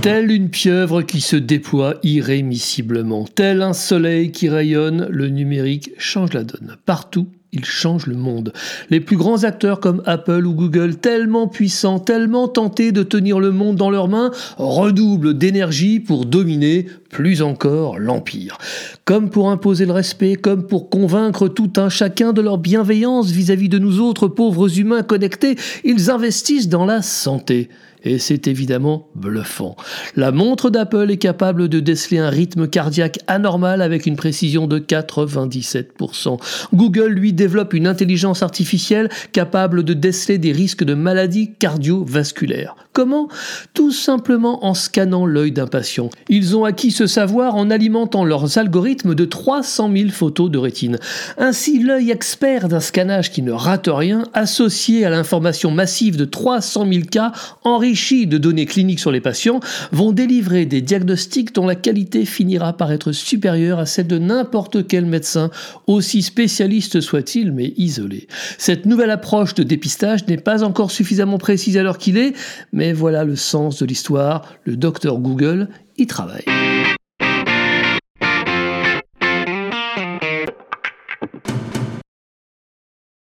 Telle une pieuvre qui se déploie irrémissiblement, tel un soleil qui rayonne, le numérique change la donne. Partout, il change le monde. Les plus grands acteurs comme Apple ou Google, tellement puissants, tellement tentés de tenir le monde dans leurs mains, redoublent d'énergie pour dominer, plus encore, l'Empire. Comme pour imposer le respect, comme pour convaincre tout un chacun de leur bienveillance vis-à-vis de nous autres pauvres humains connectés, ils investissent dans la santé. Et c'est évidemment bluffant. La montre d'Apple est capable de déceler un rythme cardiaque anormal avec une précision de 97%. Google, lui, développe une intelligence artificielle capable de déceler des risques de maladies cardiovasculaires. Comment? Tout simplement en scannant l'œil d'un patient. Ils ont acquis ce savoir en alimentant leurs algorithmes de 300 000 photos de rétine. Ainsi, l'œil expert d'un scannage qui ne rate rien, associé à l'information massive de 300 000 cas, enrichis de données cliniques sur les patients, vont délivrer des diagnostics dont la qualité finira par être supérieure à celle de n'importe quel médecin, aussi spécialiste soit-il, mais isolé. Cette nouvelle approche de dépistage n'est pas encore suffisamment précise à l'heure qu'il est, mais voilà le sens de l'histoire. Le docteur Google y travaille.